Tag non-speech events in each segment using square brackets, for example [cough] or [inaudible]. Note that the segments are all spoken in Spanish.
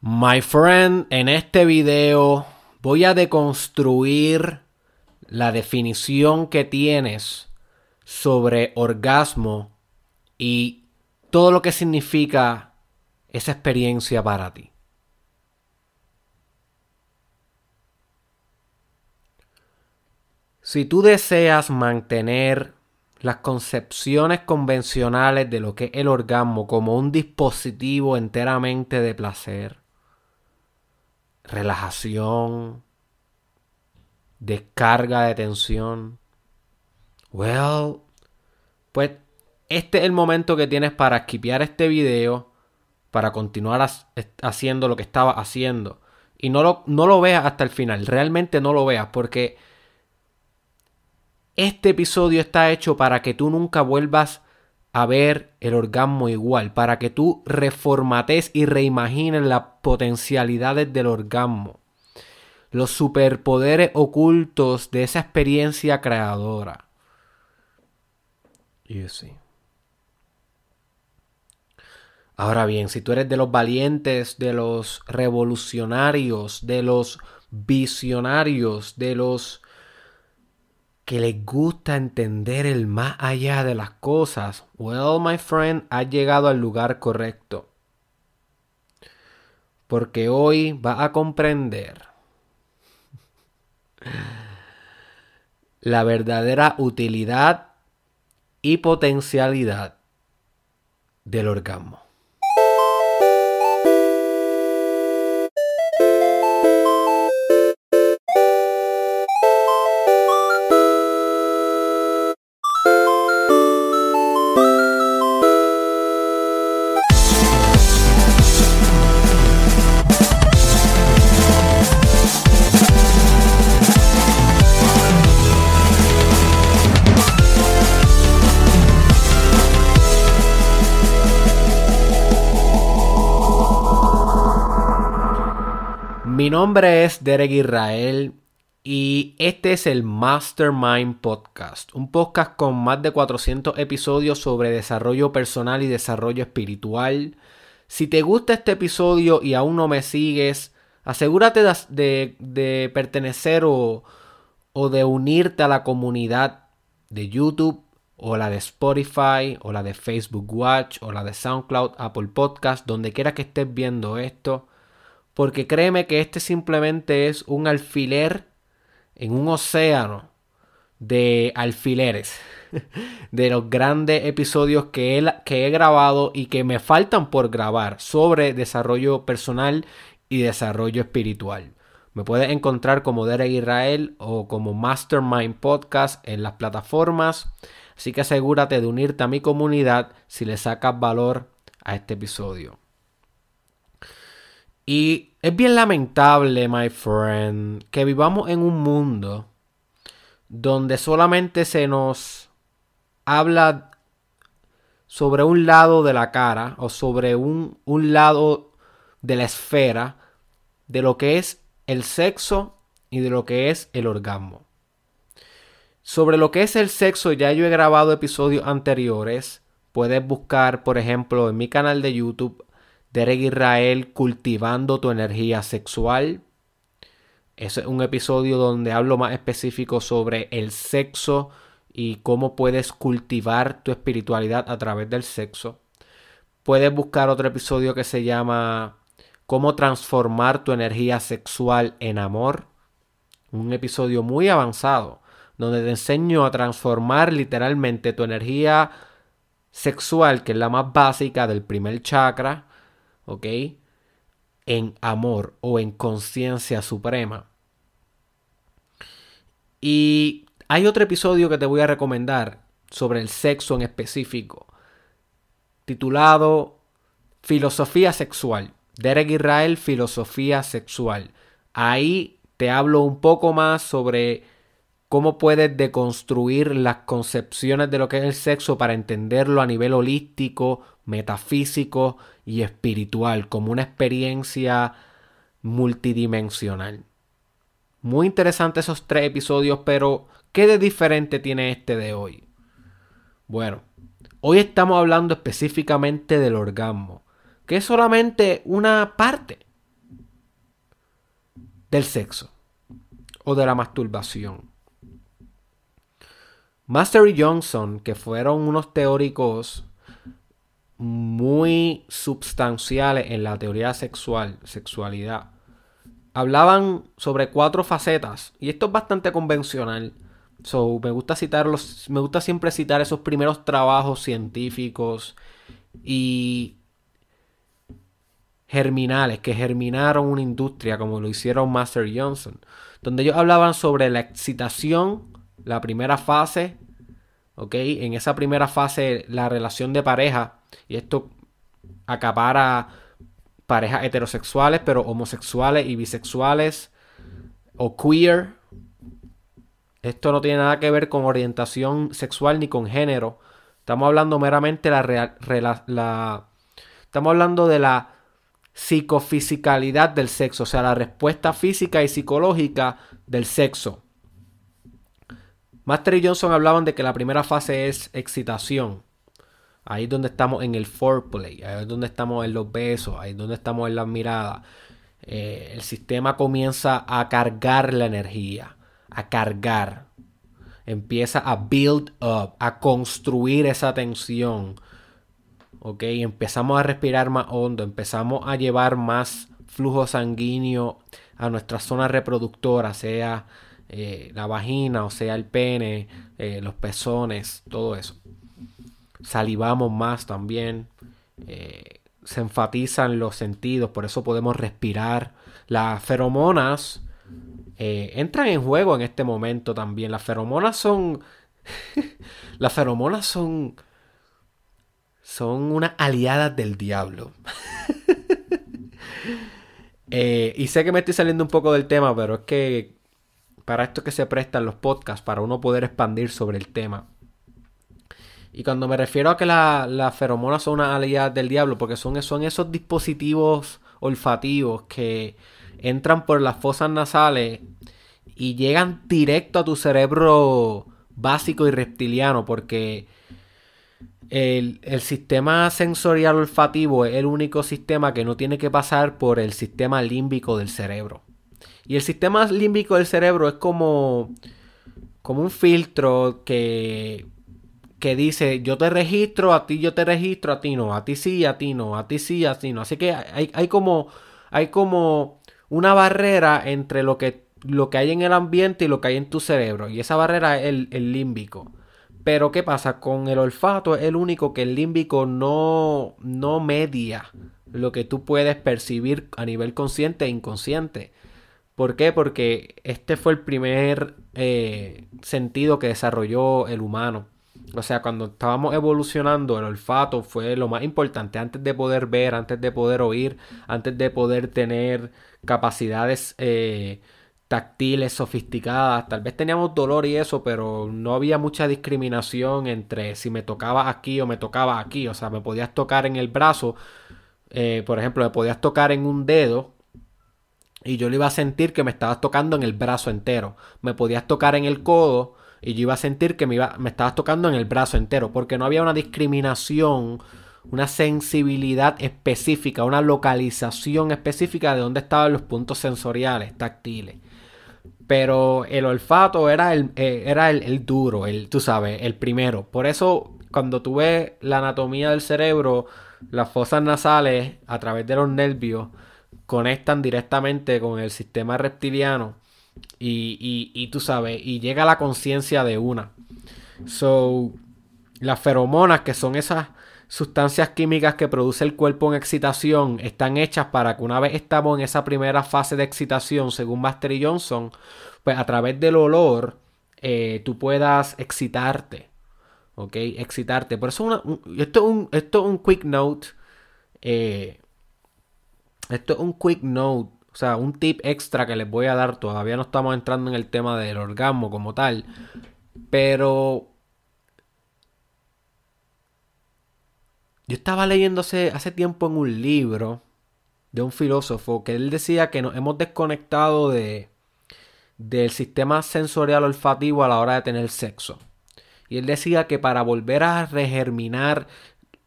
My friend, en este video voy a deconstruir la definición que tienes sobre orgasmo y todo lo que significa esa experiencia para ti. Si tú deseas mantener las concepciones convencionales de lo que es el orgasmo como un dispositivo enteramente de placer, relajación, descarga de tensión. Well, pues este es el momento que tienes para esquipear este video, para continuar haciendo lo que estaba haciendo. Y no lo, no lo veas hasta el final, realmente no lo veas, porque este episodio está hecho para que tú nunca vuelvas a ver el orgasmo igual, para que tú reformates y reimagines las potencialidades del orgasmo, los superpoderes ocultos de esa experiencia creadora. Ahora bien, si tú eres de los valientes, de los revolucionarios, de los visionarios, de los que les gusta entender el más allá de las cosas, well, my friend, has llegado al lugar correcto. Porque hoy va a comprender la verdadera utilidad y potencialidad del orgasmo. Nombre es Derek Israel y este es el Mastermind Podcast, un podcast con más de 400 episodios sobre desarrollo personal y desarrollo espiritual. Si te gusta este episodio y aún no me sigues, asegúrate de, pertenecer o, o de unirte a la comunidad de YouTube o la de Spotify o la de Facebook Watch o la de SoundCloud, Apple Podcast, donde quiera que estés viendo esto porque créeme que este simplemente es un alfiler en un océano de alfileres [laughs] de los grandes episodios que he, que he grabado y que me faltan por grabar sobre desarrollo personal y desarrollo espiritual. Me puedes encontrar como Derek Israel o como Mastermind Podcast en las plataformas. Así que asegúrate de unirte a mi comunidad si le sacas valor a este episodio. Y es bien lamentable, my friend, que vivamos en un mundo donde solamente se nos habla sobre un lado de la cara o sobre un, un lado de la esfera de lo que es el sexo y de lo que es el orgasmo. Sobre lo que es el sexo ya yo he grabado episodios anteriores. Puedes buscar, por ejemplo, en mi canal de YouTube Derek Israel cultivando tu energía sexual. Ese es un episodio donde hablo más específico sobre el sexo y cómo puedes cultivar tu espiritualidad a través del sexo. Puedes buscar otro episodio que se llama Cómo transformar tu energía sexual en amor. Un episodio muy avanzado donde te enseño a transformar literalmente tu energía sexual, que es la más básica del primer chakra, ¿ok? En amor o en conciencia suprema. Y hay otro episodio que te voy a recomendar sobre el sexo en específico, titulado Filosofía Sexual. Derek Israel, Filosofía Sexual. Ahí te hablo un poco más sobre cómo puedes deconstruir las concepciones de lo que es el sexo para entenderlo a nivel holístico, metafísico y espiritual, como una experiencia multidimensional. Muy interesante esos tres episodios, pero ¿qué de diferente tiene este de hoy? Bueno, hoy estamos hablando específicamente del orgasmo, que es solamente una parte del sexo o de la masturbación. Master y Johnson, que fueron unos teóricos muy substanciales en la teoría sexual, sexualidad, hablaban sobre cuatro facetas y esto es bastante convencional. So, me gusta citarlos, me gusta siempre citar esos primeros trabajos científicos y germinales que germinaron una industria como lo hicieron Master Johnson, donde ellos hablaban sobre la excitación, la primera fase, ¿ok? En esa primera fase la relación de pareja, y esto acapara parejas heterosexuales, pero homosexuales y bisexuales o queer. Esto no tiene nada que ver con orientación sexual ni con género. Estamos hablando meramente la, la estamos hablando de la psicofisicalidad del sexo, o sea, la respuesta física y psicológica del sexo. Master y Johnson hablaban de que la primera fase es excitación. Ahí es donde estamos en el foreplay, ahí es donde estamos en los besos, ahí es donde estamos en las miradas. Eh, el sistema comienza a cargar la energía, a cargar. Empieza a build up, a construir esa tensión, ¿ok? Empezamos a respirar más hondo, empezamos a llevar más flujo sanguíneo a nuestra zona reproductora, sea eh, la vagina, o sea el pene, eh, los pezones, todo eso. Salivamos más también. Eh, se enfatizan los sentidos, por eso podemos respirar. Las feromonas entran en juego en este momento también. Las feromonas son... [laughs] las feromonas son son unas aliadas del diablo. [laughs] Y sé que me estoy saliendo un poco del tema, pero es que para esto que se prestan los podcasts, para uno poder expandir sobre el tema. Y cuando me refiero a que las feromonas son unas aliadas del diablo, porque son, son esos dispositivos olfativos que entran por las fosas nasales y llegan directo a tu cerebro básico y reptiliano, porque el, sistema sensorial olfativo es el único sistema que no tiene que pasar por el sistema límbico del cerebro. Y el sistema límbico del cerebro es como, como un filtro que, que dice yo te registro, a ti yo te registro, a ti no, a ti sí, a ti no, a ti sí, a ti no. Así que hay, hay como, hay como una barrera entre lo que, lo que hay en el ambiente y lo que hay en tu cerebro. Y esa barrera es el, el límbico. Pero ¿qué pasa? Con el olfato es el único que el límbico no, no media lo que tú puedes percibir a nivel consciente e inconsciente. ¿Por qué? Porque este fue el primer eh, sentido que desarrolló el humano. O sea, cuando estábamos evolucionando, el olfato fue lo más importante. Antes de poder ver, antes de poder oír, antes de poder tener capacidades eh, táctiles, sofisticadas. Tal vez teníamos dolor y eso, pero no había mucha discriminación entre si me tocaba aquí o me tocaba aquí. O sea, me podías tocar en el brazo, eh, por ejemplo, me podías tocar en un dedo y yo le iba a sentir que me estabas tocando en el brazo entero. Me podías tocar en el codo y yo iba a sentir que me, iba, me estabas tocando en el brazo entero, porque no había una discriminación una sensibilidad específica, una localización específica de dónde estaban los puntos sensoriales, táctiles. Pero el olfato era el, eh, era el, duro, el, tú sabes, el primero. Por eso, cuando tú ves la anatomía del cerebro, las fosas nasales a través de los nervios conectan directamente con el sistema reptiliano. Y, y, y tú sabes, y llega la conciencia de una. So, las feromonas, que son esas sustancias químicas que produce el cuerpo en excitación están hechas para que una vez estamos en esa primera fase de excitación, según Master y Johnson, pues a través del olor eh, tú puedas excitarte. ¿Ok? Excitarte. Por eso esto, es un, esto es un quick note. Eh, esto es un quick note. O sea, un tip extra que les voy a dar. Todavía no estamos entrando en el tema del orgasmo como tal. Pero Yo estaba leyendo hace, tiempo en un libro de un filósofo que él decía que nos hemos desconectado de, del sistema sensorial olfativo a la hora de tener sexo. Y él decía que para volver a regerminar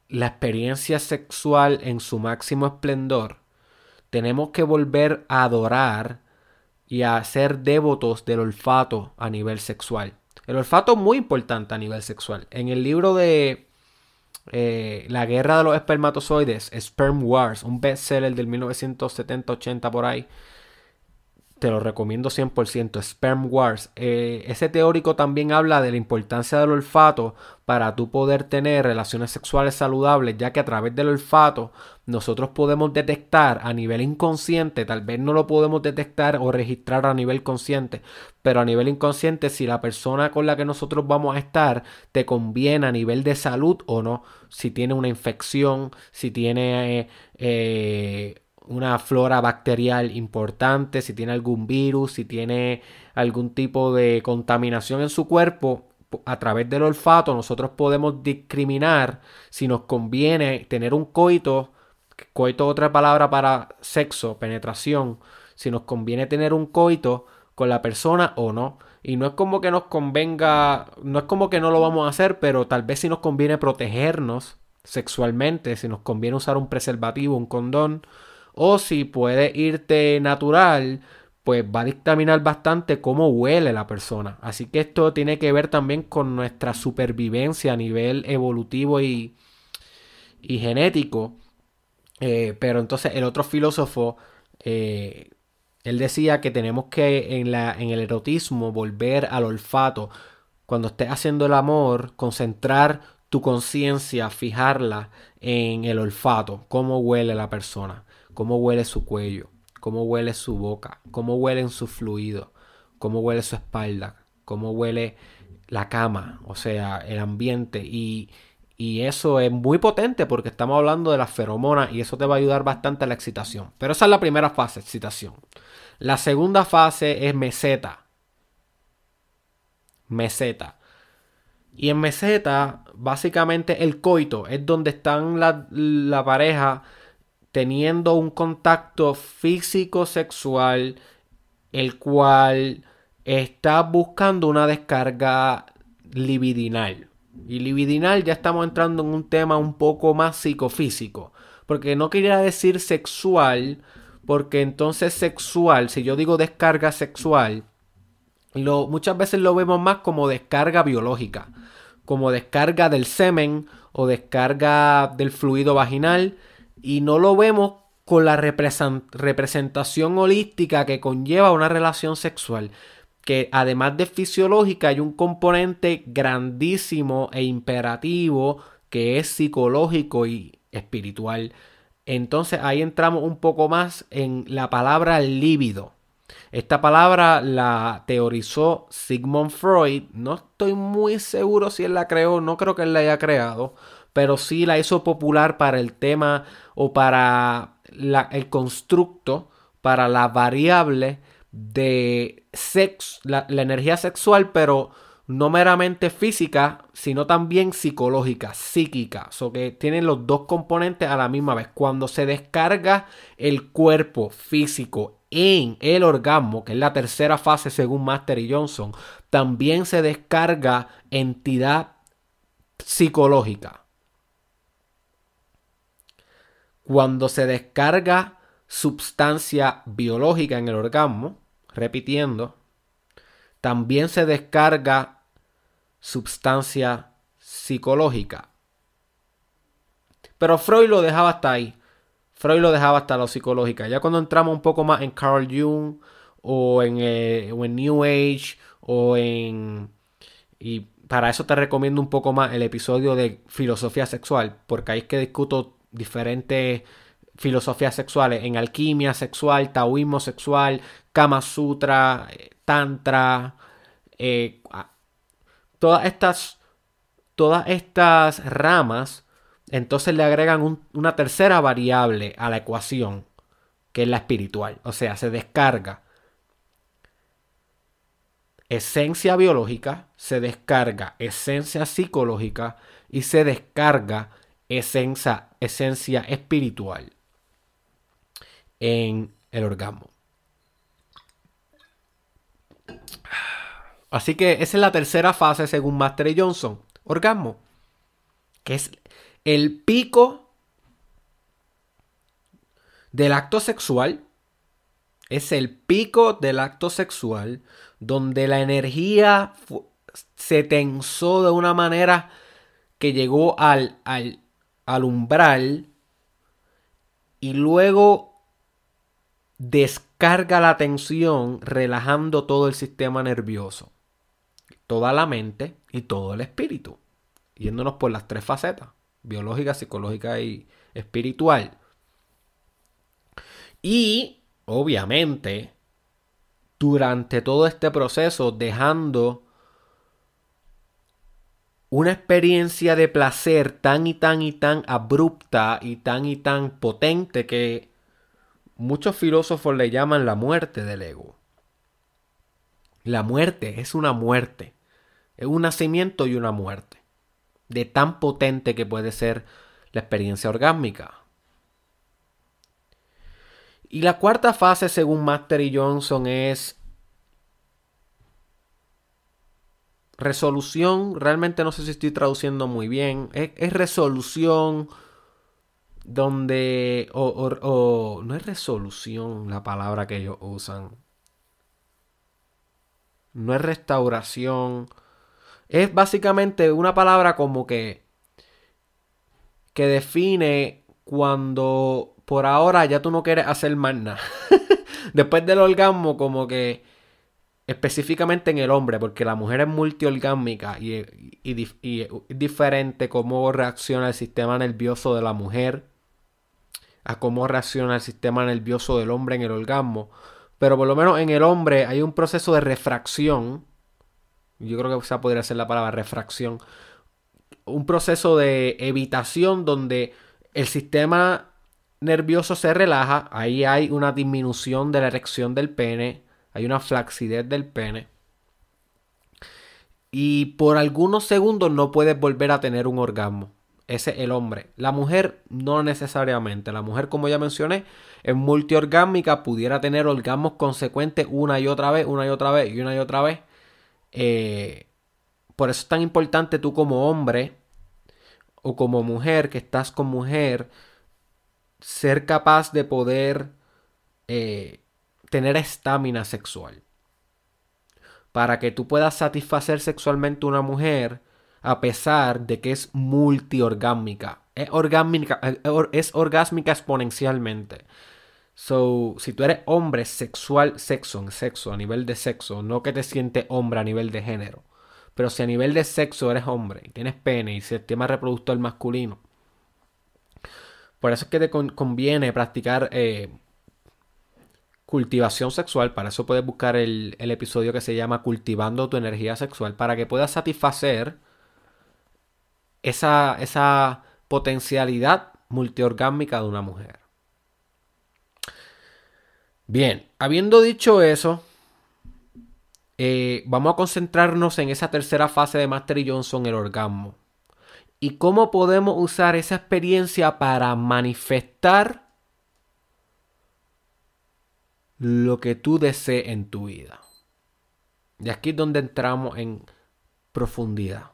la experiencia sexual en su máximo esplendor, tenemos que volver a adorar y a ser devotos del olfato a nivel sexual. El olfato es muy importante a nivel sexual. En el libro de eh, La guerra de los espermatozoides, Sperm Wars, un bestseller del 1970-80 por ahí, te lo recomiendo 100%, Sperm Wars. Eh, ese teórico también habla de la importancia del olfato para tú poder tener relaciones sexuales saludables, ya que a través del olfato nosotros podemos detectar a nivel inconsciente, tal vez no lo podemos detectar o registrar a nivel consciente, pero a nivel inconsciente si la persona con la que nosotros vamos a estar te conviene a nivel de salud o no, si tiene una infección, si tiene... Eh, una flora bacterial importante, si tiene algún virus, si tiene algún tipo de contaminación en su cuerpo, a través del olfato nosotros podemos discriminar si nos conviene tener un coito, coito otra palabra para sexo, penetración, si nos conviene tener un coito con la persona o no. Y no es como que nos convenga, no es como que no lo vamos a hacer, pero tal vez si nos conviene protegernos sexualmente, si nos conviene usar un preservativo, un condón, o si puede irte natural, pues va a dictaminar bastante cómo huele la persona. Así que esto tiene que ver también con nuestra supervivencia a nivel evolutivo y, y genético. Eh, pero entonces el otro filósofo, eh, él decía que tenemos que en, la, en el erotismo volver al olfato. Cuando estés haciendo el amor, concentrar tu conciencia, fijarla en el olfato, cómo huele la persona cómo huele su cuello, cómo huele su boca, cómo huelen sus fluidos, cómo huele su espalda, cómo huele la cama, o sea, el ambiente y, y eso es muy potente porque estamos hablando de las feromonas y eso te va a ayudar bastante a la excitación. Pero esa es la primera fase, excitación. La segunda fase es meseta. Meseta. Y en meseta, básicamente el coito es donde están la, la pareja teniendo un contacto físico sexual el cual está buscando una descarga libidinal. Y libidinal ya estamos entrando en un tema un poco más psicofísico. Porque no quería decir sexual, porque entonces sexual, si yo digo descarga sexual, lo, muchas veces lo vemos más como descarga biológica, como descarga del semen o descarga del fluido vaginal y no lo vemos con la representación holística que conlleva una relación sexual, que además de fisiológica hay un componente grandísimo e imperativo que es psicológico y espiritual. Entonces ahí entramos un poco más en la palabra líbido. Esta palabra la teorizó Sigmund Freud. No estoy muy seguro si él la creó, no creo que él la haya creado, pero sí la hizo popular para el tema o para el constructo, para la variable de sexo, la, energía sexual, pero no meramente física, sino también psicológica, psíquica. O que tienen los dos componentes a la misma vez. Cuando se descarga el cuerpo físico en el orgasmo, que es la tercera fase según Master y Johnson, también se descarga entidad psicológica. Cuando se descarga sustancia biológica en el orgasmo, repitiendo, también se descarga sustancia psicológica. Pero Freud lo dejaba hasta ahí. Freud lo dejaba hasta lo psicológica. Ya cuando entramos un poco más en Carl Jung o en, eh, o en New Age o en... Y para eso te recomiendo un poco más el episodio de filosofía sexual, porque ahí es que discuto diferentes filosofías sexuales, en alquimia sexual, taoísmo sexual, Kama Sutra, eh, Tantra, eh, todas estas, todas estas ramas, entonces le agregan una tercera variable a la ecuación, que es la espiritual, o sea, se descarga esencia biológica, se descarga esencia psicológica y se descarga esencia, esencia espiritual en el orgasmo. Así que esa es la tercera fase según Master Johnson. Orgasmo. Que es el pico del acto sexual Es el pico del acto sexual donde la energía se tensó de una manera que llegó al, al, al umbral y luego descarga la tensión relajando todo el sistema nervioso, toda la mente y todo el espíritu, yéndonos por las tres facetas, biológica, psicológica y espiritual. Y, obviamente, durante todo este proceso, dejando una experiencia de placer tan y tan y tan abrupta y tan y tan potente que muchos filósofos le llaman la muerte del ego. La muerte es una muerte, es un nacimiento y una muerte, de tan potente que puede ser la experiencia orgásmica. Y la cuarta fase, según Master y Johnson, es resolución, realmente no sé si estoy traduciendo muy bien, es, resolución donde, o, no es resolución la palabra que ellos usan, no es restauración, es básicamente una palabra como que, que define cuando por ahora ya tú no quieres hacer más nada. [laughs] Después del orgasmo como que específicamente en el hombre, porque la mujer es multiorgámica y, y, es diferente cómo reacciona el sistema nervioso de la mujer a cómo reacciona el sistema nervioso del hombre en el orgasmo. Pero por lo menos en el hombre hay un proceso de refracción. Yo creo que esa podría ser la palabra refracción. Un proceso de evitación donde el sistema nervioso se relaja. Ahí hay una disminución de la erección del pene hay una flacidez del pene. Y por algunos segundos no puedes volver a tener un orgasmo. Ese es el hombre. La mujer no necesariamente. La mujer, como ya mencioné, es multiorgásmica. Pudiera tener orgasmos consecuentes una y otra vez, una y otra vez y una y otra vez. Eh, por eso es tan importante tú como hombre o como mujer que estás con mujer ser capaz de poder eh, tener estamina sexual. Para que tú puedas satisfacer sexualmente a una mujer a pesar de que es multiorgámica. Es es orgásmica exponencialmente. So, si tú eres hombre sexual, sexo, sexo, a nivel de sexo, no que te sientes hombre a nivel de género, pero si a nivel de sexo eres hombre y tienes pene y sistema reproductor masculino, por eso es que te conviene practicar eh, cultivación sexual. Para eso puedes buscar el, episodio que se llama Cultivando tu energía sexual. Para que puedas satisfacer esa, esa potencialidad multiorgásmica de una mujer. Bien, habiendo dicho eso, eh, vamos a concentrarnos en esa tercera fase de Master Johnson, el orgasmo. Y cómo podemos usar esa experiencia para manifestar lo que tú desees en tu vida. Y aquí es donde entramos en profundidad.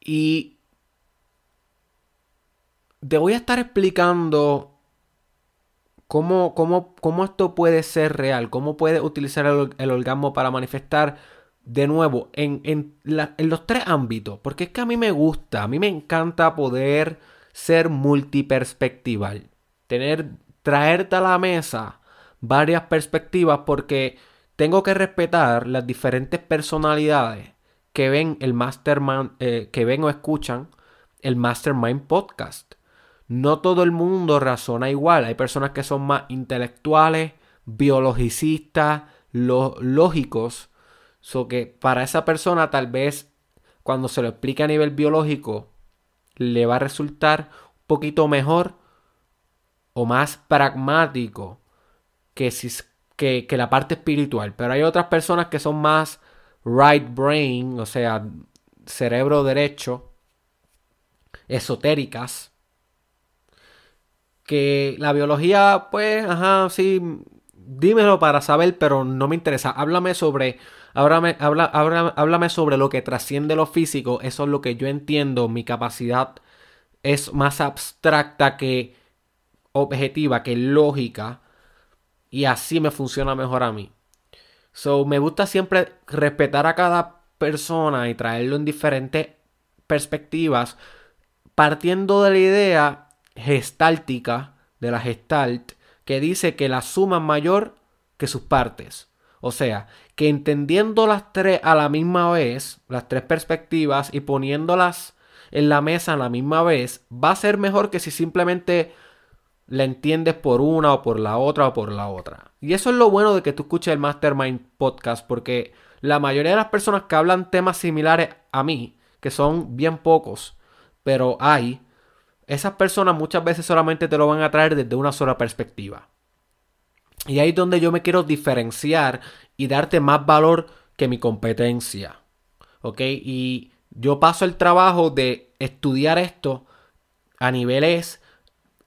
Y te voy a estar explicando cómo, cómo, esto puede ser real, cómo puedes utilizar el, orgasmo para manifestar de nuevo en, en los tres ámbitos. Porque es que a mí me gusta, a mí me encanta poder ser multiperspectival. Tener, traerte a la mesa varias perspectivas porque tengo que respetar las diferentes personalidades que ven el mastermind, eh, que ven o escuchan el Mastermind Podcast. No todo el mundo razona igual. Hay personas que son más intelectuales, biologicistas, lógicos. So que para esa persona tal vez cuando se lo explique a nivel biológico le va a resultar un poquito mejor o más pragmático que, si, que, que la parte espiritual. Pero hay otras personas que son más right brain, o sea, cerebro derecho, esotéricas, que la biología, pues, ajá, sí, dímelo para saber, pero no me interesa. Háblame sobre Háblame, habla, háblame sobre lo que trasciende lo físico. Eso es lo que yo entiendo, mi capacidad es más abstracta que objetiva, que lógica. Y así me funciona mejor a mí. So, me gusta siempre respetar a cada persona y traerlo en diferentes perspectivas, partiendo de la idea gestáltica de la gestalt, que dice que la suma es mayor que sus partes. O sea, que entendiendo las tres a la misma vez, las tres perspectivas, y poniéndolas en la mesa a la misma vez, va a ser mejor que si simplemente la entiendes por una o por la otra o por la otra. Y eso es lo bueno de que tú escuches el Mastermind Podcast, porque la mayoría de las personas que hablan temas similares a mí, que son bien pocos, pero hay, esas personas muchas veces solamente te lo van a traer desde una sola perspectiva. Y ahí es donde yo me quiero diferenciar y darte más valor que mi competencia. ¿Ok? Y yo paso el trabajo de estudiar esto a niveles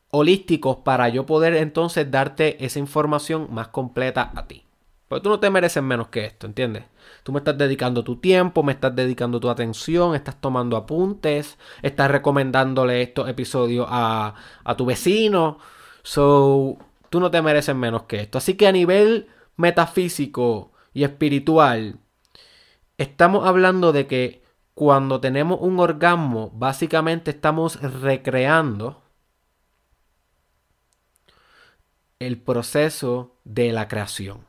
holísticos para yo poder entonces darte esa información más completa a ti. Porque tú no te mereces menos que esto, ¿entiendes? Tú me estás dedicando tu tiempo, me estás dedicando tu atención, estás tomando apuntes, estás recomendándole estos episodios a, a tu vecino. So, Tú no te mereces menos que esto. Así que a nivel metafísico y espiritual, estamos hablando de que cuando tenemos un orgasmo, básicamente estamos recreando el proceso de la creación.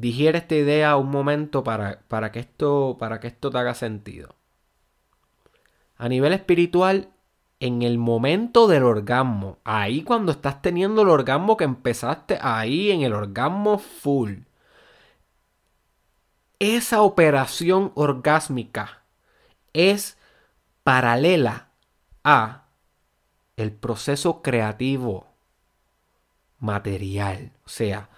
Digiere esta idea un momento para, para, que esto, para que esto te haga sentido a nivel espiritual en el momento del orgasmo. Ahí cuando estás teniendo el orgasmo que empezaste ahí en el orgasmo full. Esa operación orgásmica es paralela a el proceso creativo material, o sea,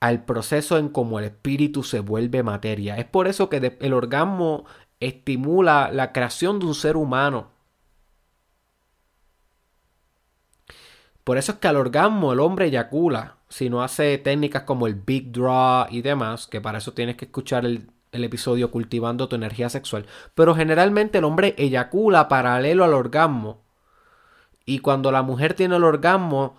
al proceso en cómo el espíritu se vuelve materia. Es por eso que el orgasmo estimula la creación de un ser humano. Por eso es que al orgasmo el hombre eyacula. Si no hace técnicas como el Big Draw y demás, que para eso tienes que escuchar el, el episodio Cultivando tu energía sexual. Pero generalmente el hombre eyacula paralelo al orgasmo. Y cuando la mujer tiene el orgasmo,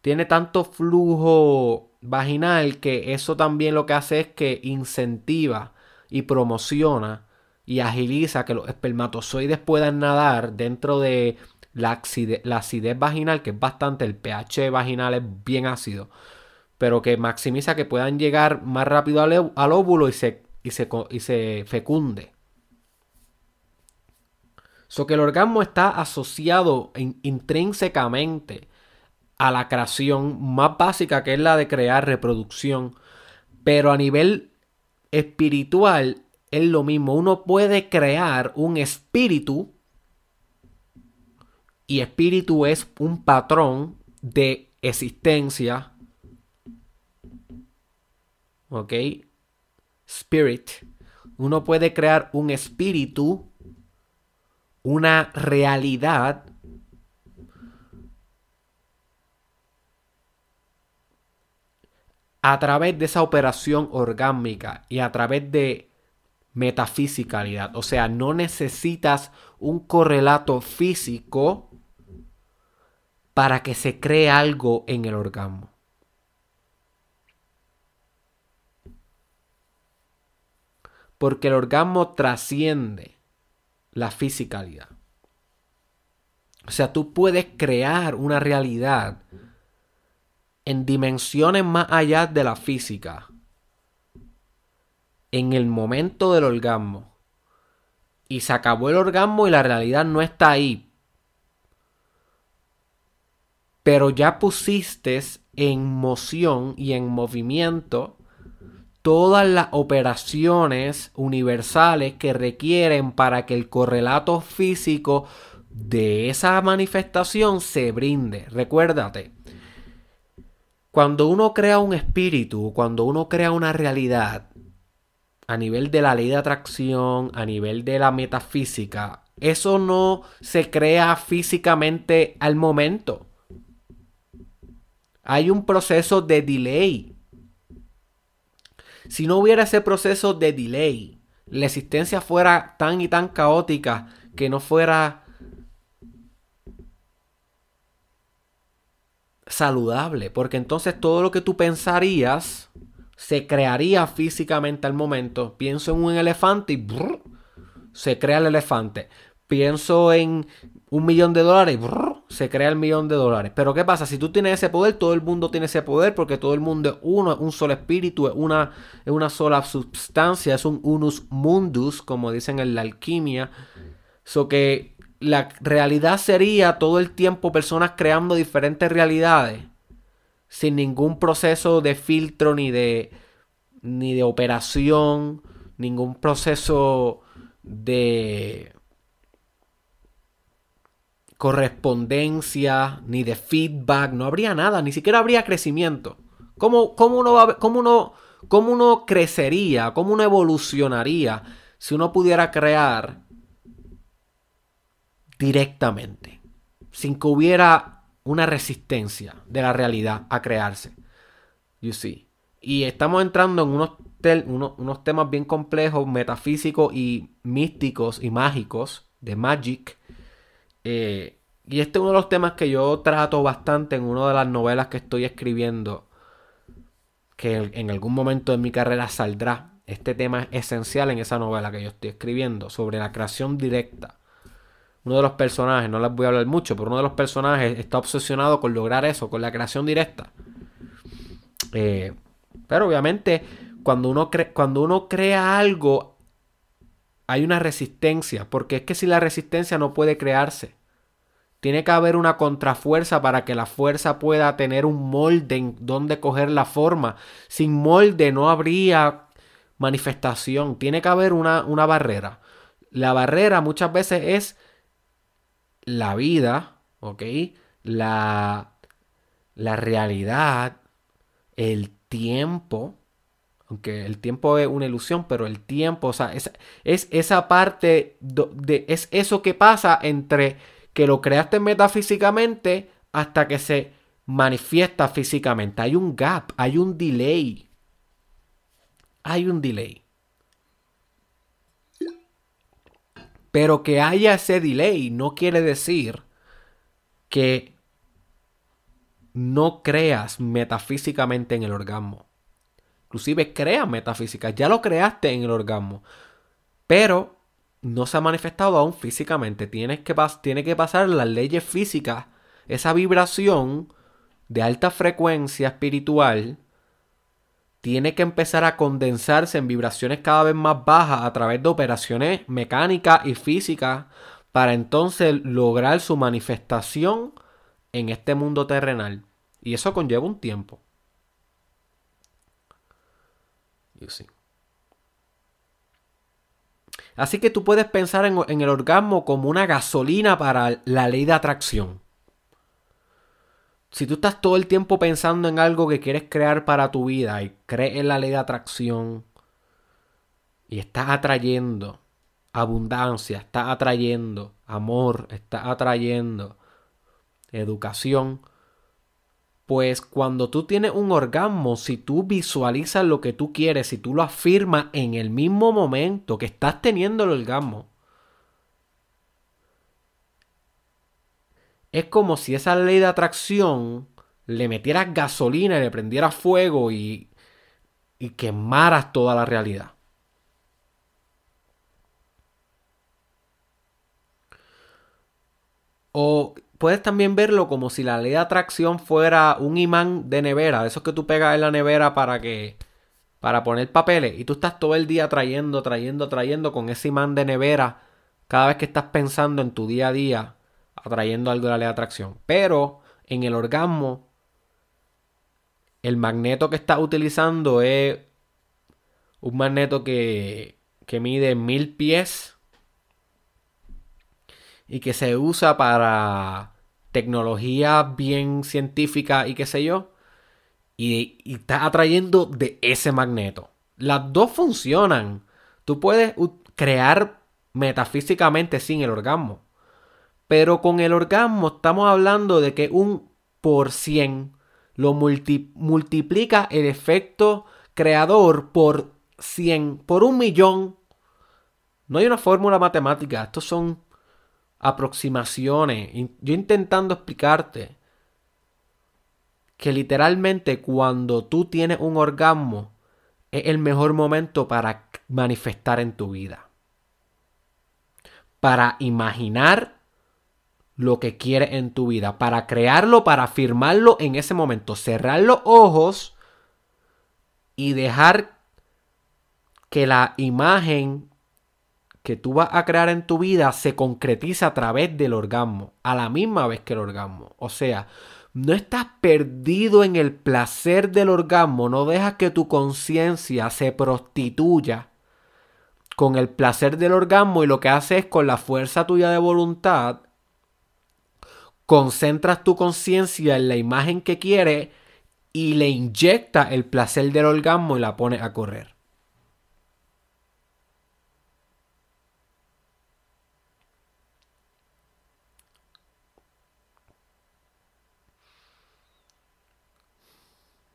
tiene tanto flujo vaginal que eso también lo que hace es que incentiva y promociona y agiliza que los espermatozoides puedan nadar dentro de la, acidez, vaginal, que es bastante, el pH vaginal es bien ácido, pero que maximiza que puedan llegar más rápido al, óvulo y se, y se, fecunde. So que el orgasmo está asociado intrínsecamente a la creación más básica que es la de crear reproducción. Pero a nivel espiritual es lo mismo. Uno puede crear un espíritu y espíritu es un patrón de existencia. ¿Ok? Spirit. Uno puede crear un espíritu, una realidad a través de esa operación orgánica y a través de metafisicalidad. O sea, no necesitas un correlato físico para que se cree algo en el orgasmo. Porque el orgasmo trasciende la fisicalidad. O sea, tú puedes crear una realidad en dimensiones más allá de la física. En el momento del orgasmo. Y se acabó el orgasmo y la realidad no está ahí. Pero ya pusiste en moción y en movimiento todas las operaciones universales que requieren para que el correlato físico de esa manifestación se brinde. Recuérdate, cuando uno crea un espíritu, cuando uno crea una realidad, a nivel de la ley de atracción, a nivel de la metafísica, eso no se crea físicamente al momento. Hay un proceso de delay. si no hubiera ese proceso de delay, la existencia fuera tan y tan caótica que no fuera saludable, porque entonces todo lo que tú pensarías se crearía físicamente al momento. Pienso en un elefante y se crea el elefante. Pienso en un millón de dólares y se crea el millón de dólares. Pero ¿qué pasa? Si tú tienes ese poder, todo el mundo tiene ese poder porque todo el mundo es uno, es un solo espíritu, es una, es una sola sustancia, es un unus mundus, como dicen en la alquimia. So que la realidad sería todo el tiempo personas creando diferentes realidades sin ningún proceso de filtro ni de ni de operación, ningún proceso de correspondencia, ni de feedback, no habría nada, ni siquiera habría crecimiento. ¿Cómo, cómo uno, cómo uno, cómo uno crecería, cómo uno evolucionaría si uno pudiera crear directamente, sin que hubiera una resistencia de la realidad a crearse. You see. Y estamos entrando en unos, temas bien complejos, metafísicos y místicos y mágicos de Magic. Eh, y este es uno de los temas que yo trato bastante en una de las novelas que estoy escribiendo. Que en algún momento de mi carrera saldrá. Este tema es esencial en esa novela que yo estoy escribiendo sobre la creación directa uno de los personajes, no les voy a hablar mucho, pero uno de los personajes está obsesionado con lograr eso, con la creación directa. Eh, pero obviamente, cuando uno, cuando uno crea algo, hay una resistencia, porque es que si la resistencia no puede crearse, tiene que haber una contrafuerza para que la fuerza pueda tener un molde en donde coger la forma. Sin molde no habría manifestación, tiene que haber una, una barrera. La barrera muchas veces es la vida, ¿ok? La, la realidad, el tiempo, aunque el tiempo es una ilusión, pero el tiempo, o sea, es, es esa parte, de, es eso que pasa entre que lo creaste metafísicamente hasta que se manifiesta físicamente. Hay un gap, hay un delay. Hay un delay. Pero que haya ese delay no quiere decir que no creas metafísicamente en el orgasmo. Inclusive creas metafísica, ya lo creaste en el orgasmo, pero no se ha manifestado aún físicamente. Tienes que tiene que pasar las leyes físicas, esa vibración de alta frecuencia espiritual tiene que empezar a condensarse en vibraciones cada vez más bajas a través de operaciones mecánicas y físicas para entonces lograr su manifestación en este mundo terrenal. Y eso conlleva un tiempo. Así que tú puedes pensar en, en el orgasmo como una gasolina para la ley de atracción si tú estás todo el tiempo pensando en algo que quieres crear para tu vida y crees en la ley de atracción y estás atrayendo abundancia, estás atrayendo amor, estás atrayendo educación, pues cuando tú tienes un orgasmo, si tú visualizas lo que tú quieres, si tú lo afirmas en el mismo momento que estás teniendo el orgasmo, es como si esa ley de atracción le metieras gasolina y le prendieras fuego y, quemaras toda la realidad. O puedes también verlo como si la ley de atracción fuera un imán de nevera, de esos que tú pegas en la nevera para que para poner papeles y tú estás todo el día trayendo, trayendo, trayendo con ese imán de nevera cada vez que estás pensando en tu día a día atrayendo algo de la ley de atracción. Pero en el orgasmo, el magneto que estás utilizando es un magneto que, que mide mil pies y que se usa para tecnología bien científica y qué sé yo. Y, y está atrayendo de ese magneto. Las dos funcionan. Tú puedes crear metafísicamente sin el orgasmo. Pero con el orgasmo estamos hablando de que un por cien lo multiplica el efecto creador por 100, por un millón. No hay una fórmula matemática, estos son aproximaciones. Yo intentando explicarte que literalmente cuando tú tienes un orgasmo es el mejor momento para manifestar en tu vida. Para imaginar lo que quieres en tu vida, para crearlo, para afirmarlo en ese momento, cerrar los ojos y dejar que la imagen que tú vas a crear en tu vida se concretiza a través del orgasmo, a la misma vez que el orgasmo. O sea, no estás perdido en el placer del orgasmo, no dejas que tu conciencia se prostituya con el placer del orgasmo y lo que haces es con la fuerza tuya de voluntad, concentras tu conciencia en la imagen que quieres y le inyecta el placer del orgasmo y la pones a correr.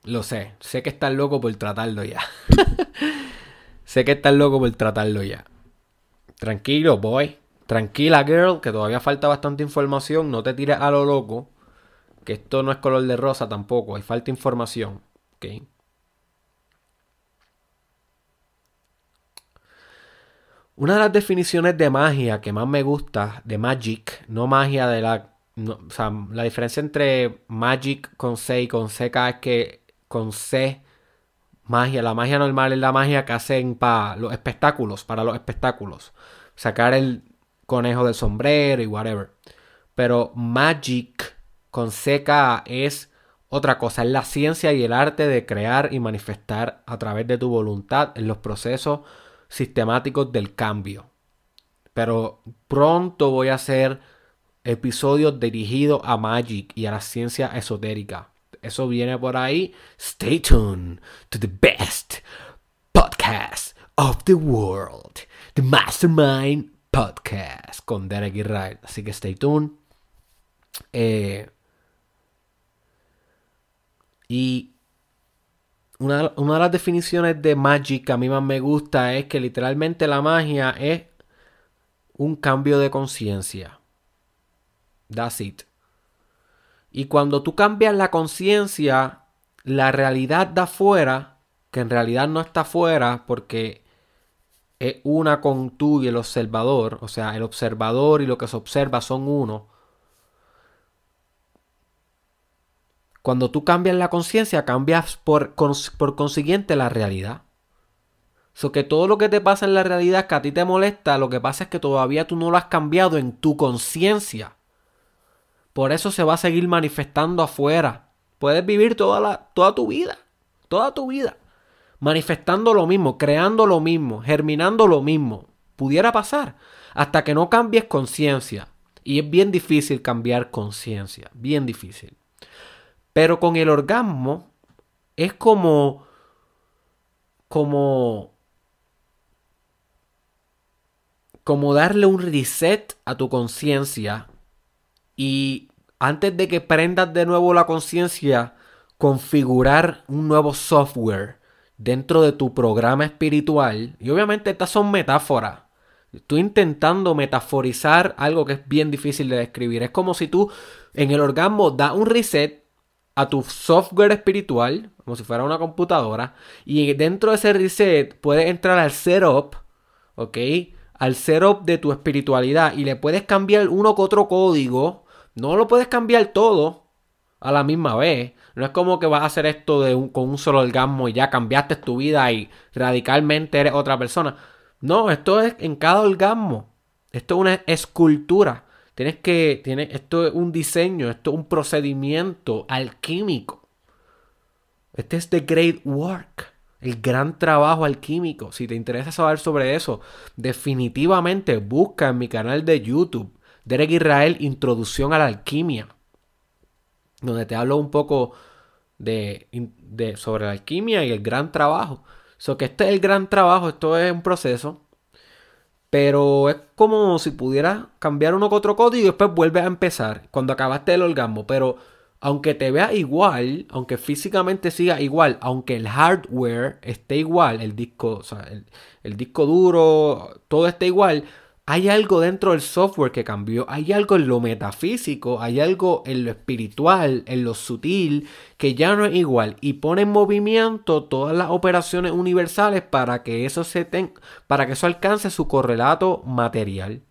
Lo sé, sé que estás loco por tratarlo ya. [laughs] sé que estás loco por tratarlo ya. Tranquilo, boy. Tranquila, girl, que todavía falta bastante información. No te tires a lo loco. Que esto no es color de rosa tampoco. Hay falta información. ¿Ok? Una de las definiciones de magia que más me gusta, de magic, no magia de la... o sea, la diferencia entre magic con C y con CK es que con C, magia. La magia normal es la magia que hacen para los espectáculos, para los espectáculos. Sacar el conejo del sombrero y whatever. Pero magic con CK es otra cosa, es la ciencia y el arte de crear y manifestar a través de tu voluntad en los procesos sistemáticos del cambio. Pero pronto voy a hacer episodios dirigidos a Magic y a la ciencia esotérica. Eso viene por ahí. Stay tuned to the best podcast of the world. The Mastermind Podcast con Derek Israel. Así que stay tuned. Eh, y una, una, de las definiciones de Magic que a mí más me gusta es que literalmente la magia es un cambio de conciencia. That's it. Y cuando tú cambias la conciencia, la realidad de afuera, que en realidad no está afuera porque es una con tú y el observador, o sea, el observador y lo que se observa son uno. Cuando tú cambias la conciencia, cambias por, por, consiguiente la realidad. So que todo lo que te pasa en la realidad que a ti te molesta, lo que pasa es que todavía tú no lo has cambiado en tu conciencia. Por eso se va a seguir manifestando afuera. Puedes vivir toda, la, toda tu vida, toda tu vida, manifestando lo mismo, creando lo mismo, germinando lo mismo. Pudiera pasar hasta que no cambies conciencia. Y es bien difícil cambiar conciencia, bien difícil. Pero con el orgasmo es como como como darle un reset a tu conciencia y antes de que prendas de nuevo la conciencia, configurar un nuevo software dentro de tu programa espiritual. Y obviamente estas son metáforas. Estoy intentando metaforizar algo que es bien difícil de describir. Es como si tú en el orgasmo das un reset a tu software espiritual, como si fuera una computadora, y dentro de ese reset puedes entrar al setup, ¿ok? Al setup de tu espiritualidad y le puedes cambiar uno que otro código no lo puedes cambiar todo a la misma vez. No es como que vas a hacer esto de con un solo orgasmo y ya cambiaste tu vida y radicalmente eres otra persona. No, esto es en cada orgasmo. Esto es una escultura. Tienes que, tienes, esto es un diseño, esto es un procedimiento alquímico. Este es the great work, el gran trabajo alquímico. Si te interesa saber sobre eso, definitivamente busca en mi canal de YouTube Derek Israel, Introducción a la Alquimia, donde te hablo un poco de, sobre la alquimia y el gran trabajo. So que este es el gran trabajo, esto es un proceso. Pero es como si pudieras cambiar uno con otro código y después vuelves a empezar cuando acabaste el orgasmo. Pero aunque te vea igual, aunque físicamente siga igual, aunque el hardware esté igual, el disco, el, disco duro, todo esté igual, hay algo dentro del software que cambió, hay algo en lo metafísico, hay algo en lo espiritual, en lo sutil, que ya no es igual y pone en movimiento todas las operaciones universales para que eso se para que eso alcance su correlato material.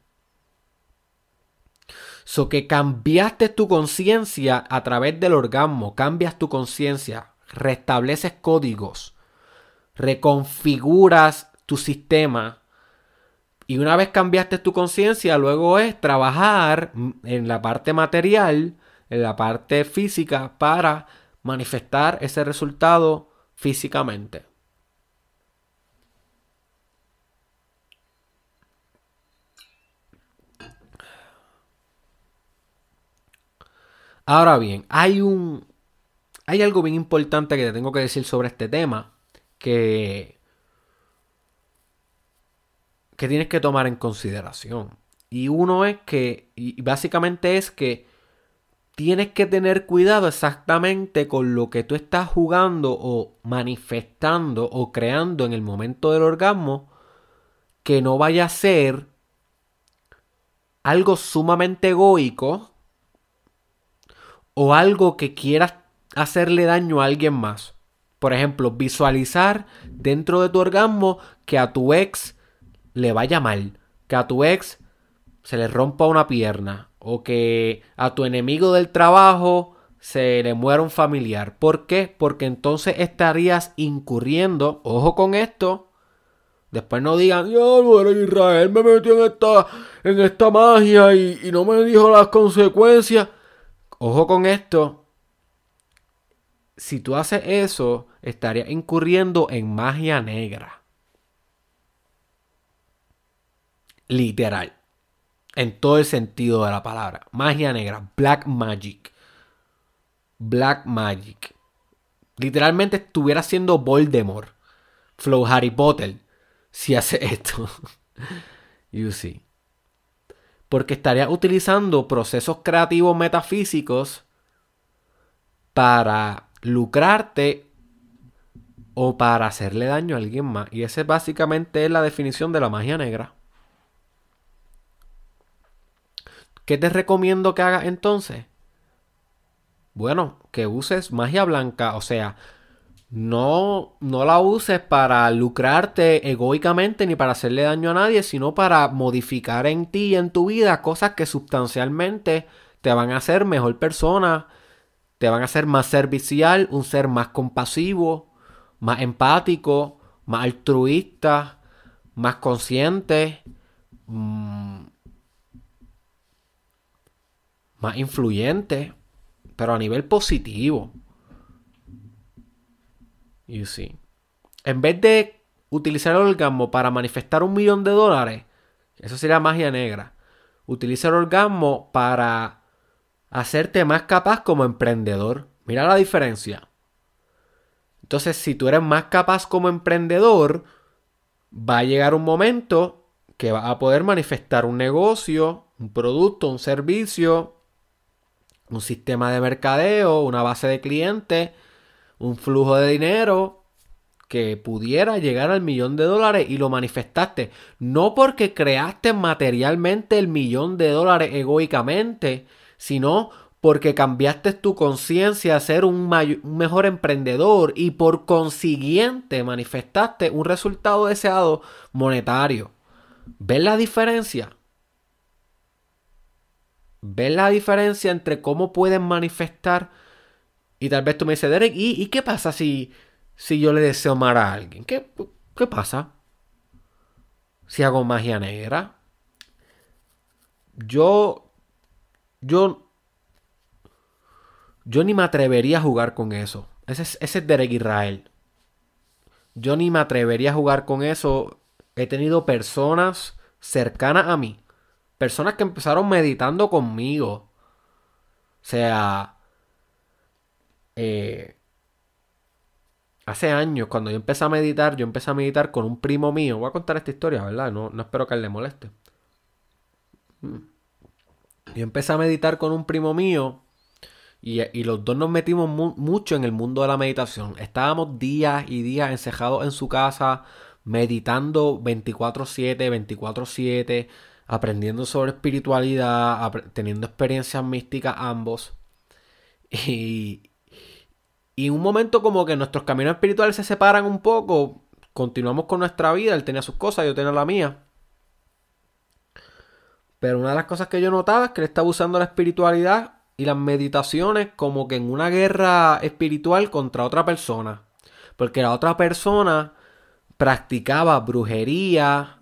So que cambiaste tu conciencia a través del orgasmo, cambias tu conciencia, restableces códigos, reconfiguras tu sistema. Y una vez cambiaste tu conciencia, luego es trabajar en la parte material, en la parte física, para manifestar ese resultado físicamente. Ahora bien, hay un. Hay algo bien importante que te tengo que decir sobre este tema. Que. Que tienes que tomar en consideración. Y uno es que. Y básicamente es que. Tienes que tener cuidado exactamente con lo que tú estás jugando o manifestando o creando en el momento del orgasmo. Que no vaya a ser algo sumamente egoico o algo que quieras hacerle daño a alguien más. Por ejemplo, visualizar dentro de tu orgasmo que a tu ex le vaya mal, que a tu ex se le rompa una pierna o que a tu enemigo del trabajo se le muera un familiar. ¿Por qué? Porque entonces estarías incurriendo, ojo con esto, después no digan, yo, Israel me metió en esta, en esta magia y no me dijo las consecuencias. Ojo con esto. Si tú haces eso, estarías incurriendo en magia negra. Literal. En todo el sentido de la palabra. Magia negra. Black magic. Black magic. Literalmente estuviera siendo Voldemort. Flow Harry Potter. Si hace [laughs] esto. you see porque estaría utilizando procesos creativos metafísicos para lucrarte o para hacerle daño a alguien más. Y esa básicamente es la definición de la magia negra. ¿Qué te recomiendo que hagas entonces? Bueno, que uses magia blanca, o sea, no, no la uses para lucrarte egoicamente ni para hacerle daño a nadie, sino para modificar en ti y en tu vida cosas que sustancialmente te van a hacer mejor persona, te van a hacer más servicial, un ser más compasivo, más empático, más altruista, más consciente, mm, más influyente, pero a nivel positivo. You see. En vez de utilizar el orgasmo para manifestar un millón de dólares, eso sería magia negra. Utiliza el orgasmo para hacerte más capaz como emprendedor. Mira la diferencia. Entonces, si tú eres más capaz como emprendedor, va a llegar un momento que vas a poder manifestar un negocio, un producto, un servicio, un sistema de mercadeo, una base de clientes un flujo de dinero que pudiera llegar al millón de dólares y lo manifestaste. No porque creaste materialmente el millón de dólares egoicamente, sino porque cambiaste tu conciencia a ser un, un, mejor emprendedor y por consiguiente manifestaste un resultado deseado monetario. ¿Ves la diferencia? ¿Ves la diferencia entre cómo pueden manifestar y tal vez tú me dices, Derek, ¿y, qué pasa si, si yo le deseo mal a alguien? ¿Qué, ¿Qué pasa? Si hago magia negra. Yo. Yo. Yo ni me atrevería a jugar con eso. Es, ese es Derek Israel. Yo ni me atrevería a jugar con eso. He tenido personas cercanas a mí. Personas que empezaron meditando conmigo. O sea, eh, hace años, cuando yo empecé a meditar, yo empecé a meditar con un primo mío. Voy a contar esta historia, ¿verdad? No, no espero que él le moleste. Mm. Yo empecé a meditar con un primo mío Y, los dos nos metimos mucho en el mundo de la meditación. Estábamos días y días encejados en su casa, meditando 24/7, 24/7, aprendiendo sobre espiritualidad, teniendo experiencias místicas ambos. [laughs] Y, y en un momento como que nuestros caminos espirituales se separan un poco, continuamos con nuestra vida, él tenía sus cosas, yo tenía la mía. Pero una de las cosas que yo notaba es que él estaba usando la espiritualidad y las meditaciones como que en una guerra espiritual contra otra persona. Porque la otra persona practicaba brujería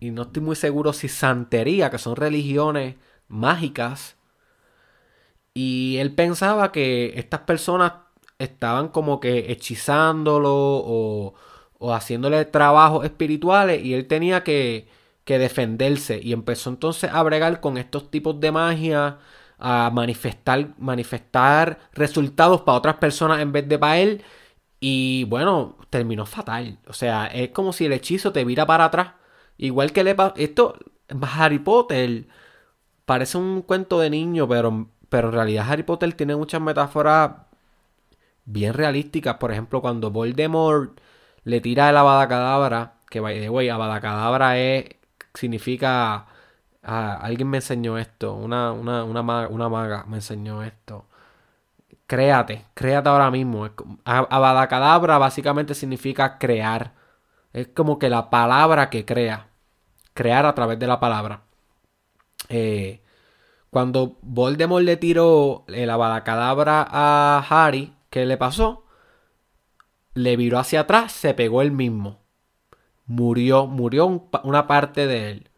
y no estoy muy seguro si santería, que son religiones mágicas. Y él pensaba que estas personas estaban como que hechizándolo o, o haciéndole trabajos espirituales y él tenía que, que defenderse. Y empezó entonces a bregar con estos tipos de magia a manifestar, manifestar resultados para otras personas en vez de para él. Y bueno, terminó fatal. O sea, es como si el hechizo te vira para atrás. Igual que le pasa. Esto, Harry Potter, parece un cuento de niño, pero, pero en realidad Harry Potter tiene muchas metáforas bien realísticas. Por ejemplo, cuando Voldemort le tira el abadacadabra, que by the way, abadacadabra es, significa Ah, alguien me enseñó esto, una, una, una, maga, me enseñó esto. Créate, créate ahora mismo. Abadacadabra básicamente significa crear. Es como que la palabra que crea. Crear a través de la palabra. Eh, cuando Voldemort le tiró el abadacadabra a Harry, ¿qué le pasó? Le viró hacia atrás, se pegó él mismo. Murió, murió una parte de él.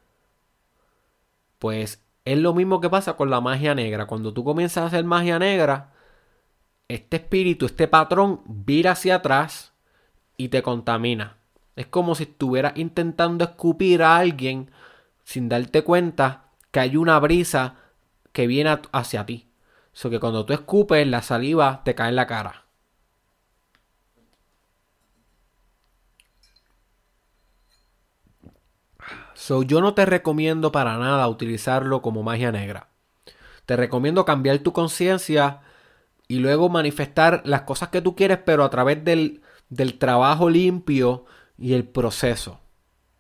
Pues es lo mismo que pasa con la magia negra. Cuando tú comienzas a hacer magia negra, este espíritu, este patrón, vira hacia atrás y te contamina. Es como si estuvieras intentando escupir a alguien sin darte cuenta que hay una brisa que viene hacia ti. Eso que cuando tú escupes, la saliva te cae en la cara. So, yo no te recomiendo para nada utilizarlo como magia negra. Te recomiendo cambiar tu conciencia y luego manifestar las cosas que tú quieres, pero a través del, del trabajo limpio y el proceso.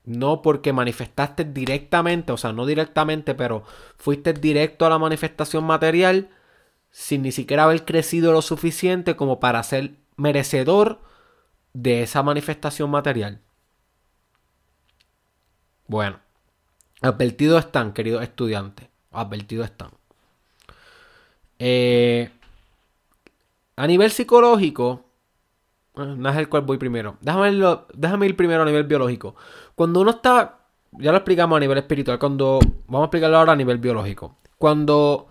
No porque manifestaste directamente, o sea, no directamente, pero fuiste directo a la manifestación material sin ni siquiera haber crecido lo suficiente como para ser merecedor de esa manifestación material. Bueno, advertidos están, queridos estudiantes. Advertidos están. Eh, a nivel psicológico, no es el cual voy primero. Déjame, déjame ir primero a nivel biológico. Cuando uno está, ya lo explicamos a nivel espiritual, cuando, vamos a explicarlo ahora a nivel biológico. Cuando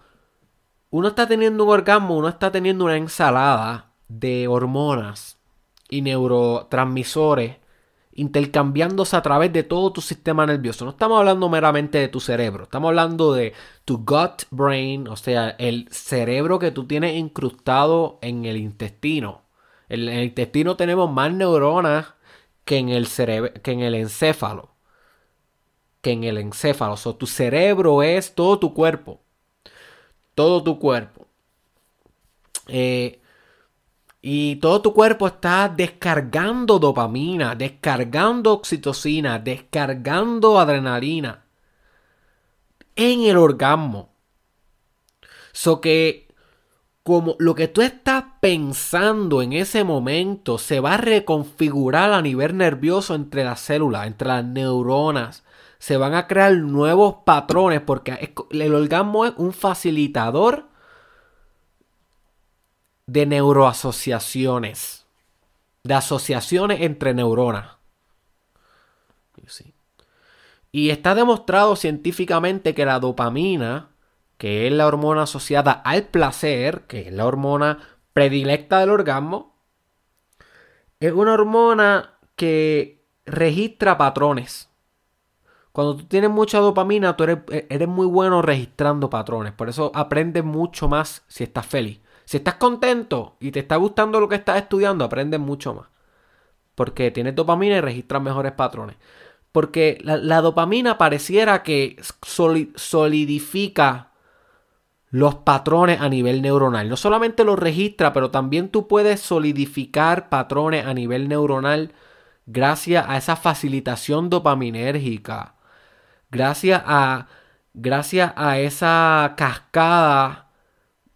uno está teniendo un orgasmo, uno está teniendo una ensalada de hormonas y neurotransmisores intercambiándose a través de todo tu sistema nervioso. No estamos hablando meramente de tu cerebro, estamos hablando de tu gut brain, o sea, el cerebro que tú tienes incrustado en el intestino. En el intestino tenemos más neuronas que en el que en el encéfalo. Que en el encéfalo. O sea, tu cerebro es todo tu cuerpo. Todo tu cuerpo. Eh, y todo tu cuerpo está descargando dopamina, descargando oxitocina, descargando adrenalina en el orgasmo. So que como lo que tú estás pensando en ese momento se va a reconfigurar a nivel nervioso entre las células, entre las neuronas. Se van a crear nuevos patrones porque el orgasmo es un facilitador de neuroasociaciones, de asociaciones entre neuronas. Y está demostrado científicamente que la dopamina, que es la hormona asociada al placer, que es la hormona predilecta del orgasmo, es una hormona que registra patrones. Cuando tú tienes mucha dopamina, tú eres, eres muy bueno registrando patrones. Por eso aprendes mucho más si estás feliz. Si estás contento y te está gustando lo que estás estudiando, aprendes mucho más. Porque tienes dopamina y registras mejores patrones. Porque la, dopamina pareciera que solidifica los patrones a nivel neuronal. No solamente los registra, pero también tú puedes solidificar patrones a nivel neuronal gracias a esa facilitación dopaminérgica. Gracias a, gracias a esa cascada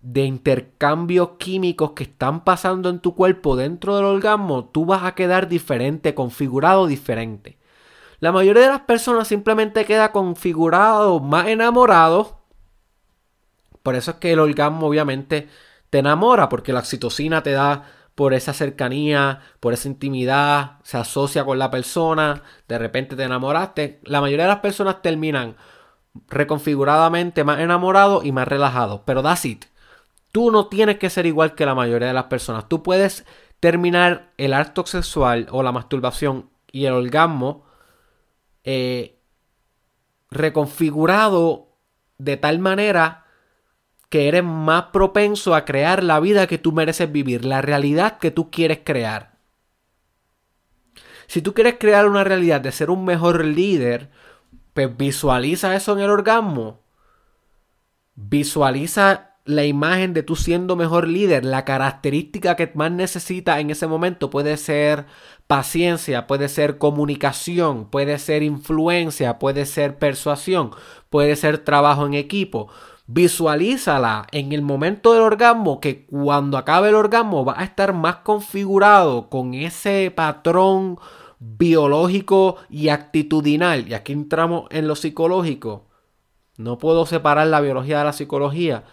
de intercambios químicos que están pasando en tu cuerpo dentro del orgasmo, tú vas a quedar diferente, configurado diferente. La mayoría de las personas simplemente queda configurado, más enamorado por eso es que el orgasmo obviamente te enamora, porque la oxitocina te da por esa cercanía, por esa intimidad, se asocia con la persona, de repente te enamoraste. La mayoría de las personas terminan reconfiguradamente más enamorados y más relajados, pero that's it. Tú no tienes que ser igual que la mayoría de las personas. Tú puedes terminar el acto sexual o la masturbación y el orgasmo eh, reconfigurado de tal manera que eres más propenso a crear la vida que tú mereces vivir, la realidad que tú quieres crear. Si tú quieres crear una realidad de ser un mejor líder, pues visualiza eso en el orgasmo. Visualiza la imagen de tú siendo mejor líder. La característica que más necesitas en ese momento puede ser paciencia, puede ser comunicación, puede ser influencia, puede ser persuasión, puede ser trabajo en equipo. Visualízala en el momento del orgasmo que cuando acabe el orgasmo va a estar más configurado con ese patrón biológico y actitudinal. Y aquí entramos en lo psicológico. No puedo separar la biología de la psicología.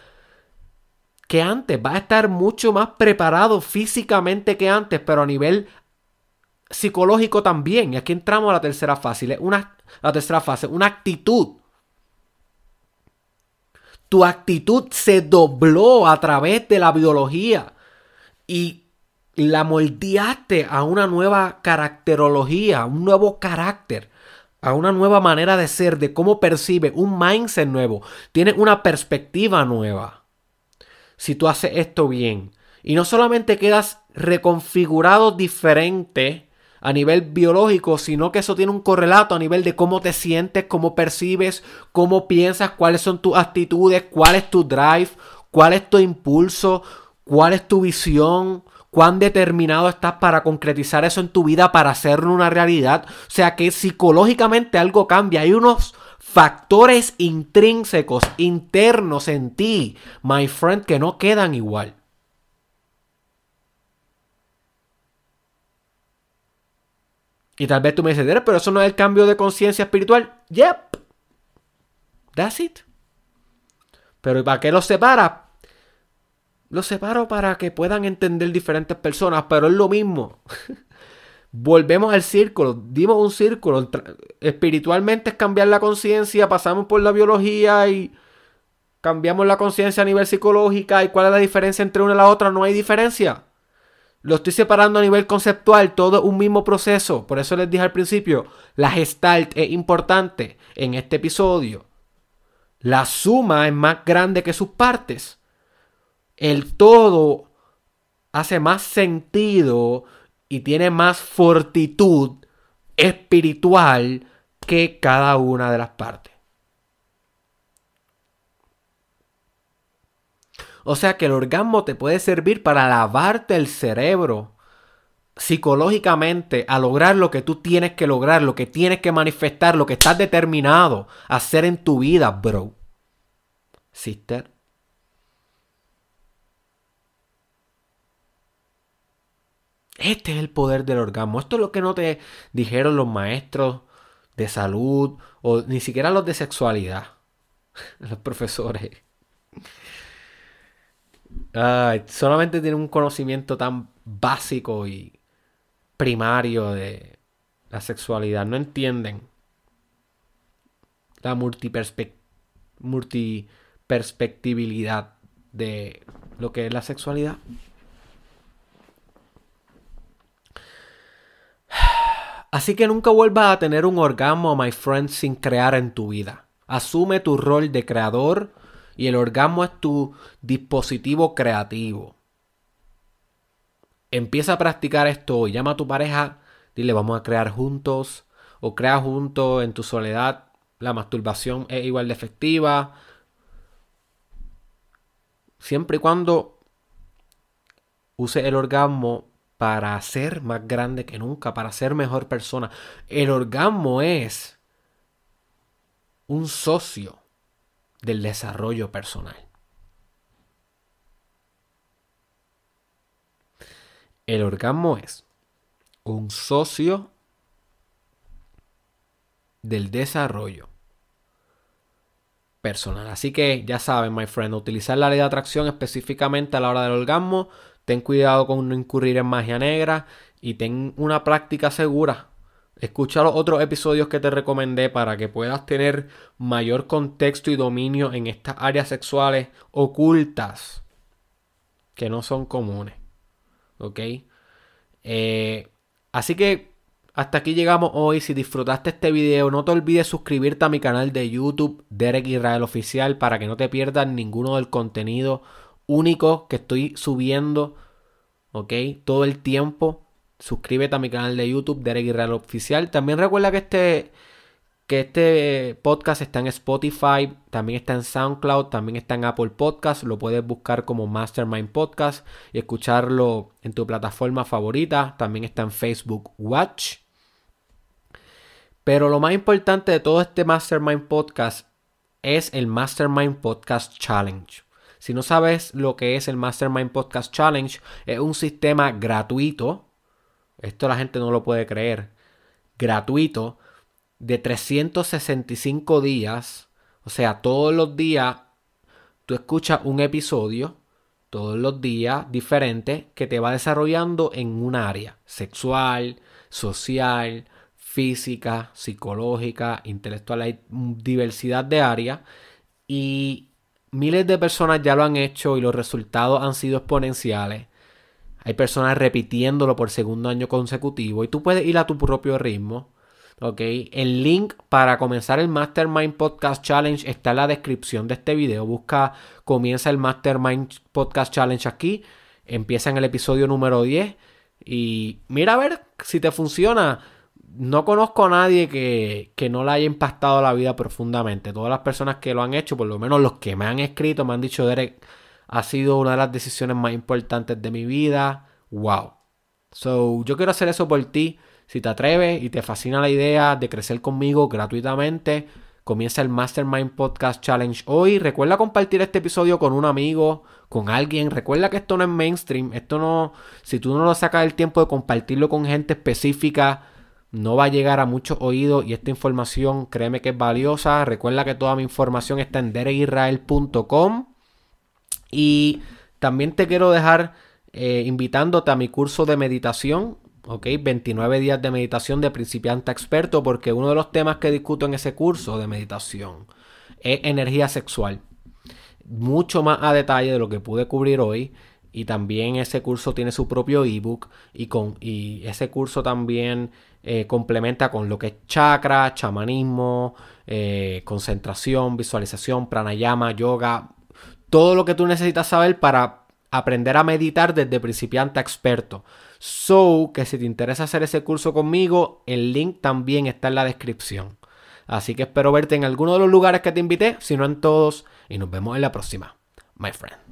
Que antes va a estar mucho más preparado físicamente que antes, pero a nivel psicológico también. Y aquí entramos a la tercera fase. Una, la tercera fase, una actitud tu actitud se dobló a través de la biología y la moldeaste a una nueva caracterología, un nuevo carácter, a una nueva manera de ser, de cómo percibe, un mindset nuevo. Tienes una perspectiva nueva. Si tú haces esto bien. Y no solamente quedas reconfigurado diferente, a nivel biológico, sino que eso tiene un correlato a nivel de cómo te sientes, cómo percibes, cómo piensas, cuáles son tus actitudes, cuál es tu drive, cuál es tu impulso, cuál es tu visión, cuán determinado estás para concretizar eso en tu vida, para hacerlo una realidad. O sea que psicológicamente algo cambia. Hay unos factores intrínsecos, internos en ti, my friend, que no quedan igual. Y tal vez tú me dices, pero eso no es el cambio de conciencia espiritual. Yep. That's it. Pero ¿para qué los separa? Los separo para que puedan entender diferentes personas, pero es lo mismo. [laughs] Volvemos al círculo, dimos un círculo. Espiritualmente es cambiar la conciencia, pasamos por la biología y cambiamos la conciencia a nivel psicológica. ¿Y cuál es la diferencia entre una y la otra? No hay diferencia. Lo estoy separando a nivel conceptual, todo un mismo proceso. Por eso les dije al principio, la gestalt es importante en este episodio. La suma es más grande que sus partes. El todo hace más sentido y tiene más fortitud espiritual que cada una de las partes. O sea que el orgasmo te puede servir para lavarte el cerebro psicológicamente a lograr lo que tú tienes que lograr, lo que tienes que manifestar, lo que estás determinado a hacer en tu vida, bro. Sister. Este es el poder del orgasmo. Esto es lo que no te dijeron los maestros de salud o ni siquiera los de sexualidad. [laughs] Los profesores solamente tienen un conocimiento tan básico y primario de la sexualidad. No entienden la multiperspectibilidad de lo que es la sexualidad. Así que nunca vuelvas a tener un orgasmo, my friend, sin crear en tu vida. Asume tu rol de creador y el orgasmo es tu dispositivo creativo. Empieza a practicar esto y llama a tu pareja, dile vamos a crear juntos o crea juntos en tu soledad. La masturbación es igual de efectiva. Siempre y cuando use el orgasmo para ser más grande que nunca, para ser mejor persona. El orgasmo es un socio del desarrollo personal. El orgasmo es un socio del desarrollo personal. Así que ya saben, my friend, utilizar la ley de atracción específicamente a la hora del orgasmo. Ten cuidado con no incurrir en magia negra y ten una práctica segura. Escucha los otros episodios que te recomendé para que puedas tener mayor contexto y dominio en estas áreas sexuales ocultas que no son comunes. ¿Ok? Eh, así que hasta aquí llegamos hoy. Si disfrutaste este video, no te olvides suscribirte a mi canal de YouTube, Derek Israel Oficial, para que no te pierdas ninguno del contenido único que estoy subiendo, ¿ok? Todo el tiempo. Suscríbete a mi canal de YouTube, Derek Israel Oficial. También recuerda que este, que este podcast está en Spotify, también está en SoundCloud, también está en Apple Podcast. Lo puedes buscar como Mastermind Podcast y escucharlo en tu plataforma favorita. También está en Facebook Watch. Pero lo más importante de todo este Mastermind Podcast es el Mastermind Podcast Challenge. Si no sabes lo que es el Mastermind Podcast Challenge, es un sistema gratuito. Esto la gente no lo puede creer. Gratuito de 365 días. O sea, todos los días tú escuchas un episodio, todos los días diferente, que te va desarrollando en un área sexual, social, física, psicológica, intelectual, hay diversidad de áreas y miles de personas ya lo han hecho y los resultados han sido exponenciales. Hay personas repitiéndolo por segundo año consecutivo y tú puedes ir a tu propio ritmo. ¿ok? El link para comenzar el Mastermind Podcast Challenge está en la descripción de este video. Busca, comienza el Mastermind Podcast Challenge aquí. Empieza en el episodio número 10. Y mira a ver si te funciona no conozco a nadie que, que, no le haya impactado la vida profundamente. Todas las personas que lo han hecho, por lo menos los que me han escrito, me han dicho, Derek, ha sido una de las decisiones más importantes de mi vida. Wow. So, yo quiero hacer eso por ti. Si te atreves y te fascina la idea de crecer conmigo gratuitamente, comienza el Mastermind Podcast Challenge hoy. Recuerda compartir este episodio con un amigo, con alguien. Recuerda que esto no es mainstream. Esto no, si tú no lo sacas el tiempo de compartirlo con gente específica, no va a llegar a muchos oídos y esta información créeme que es valiosa. Recuerda que toda mi información está en derekisrael.com y también te quiero dejar eh, invitándote a mi curso de meditación, ¿ok? 29 días de meditación de principiante a experto porque uno de los temas que discuto en ese curso de meditación es energía sexual. Mucho más a detalle de lo que pude cubrir hoy y también ese curso tiene su propio ebook y, con, y ese curso también eh, complementa con lo que es chakra, chamanismo, eh, concentración, visualización, pranayama, yoga, todo lo que tú necesitas saber para aprender a meditar desde principiante a experto. So, que si te interesa hacer ese curso conmigo, el link también está en la descripción. Así que espero verte en alguno de los lugares que te invité, si no en todos, y nos vemos en la próxima, my friend.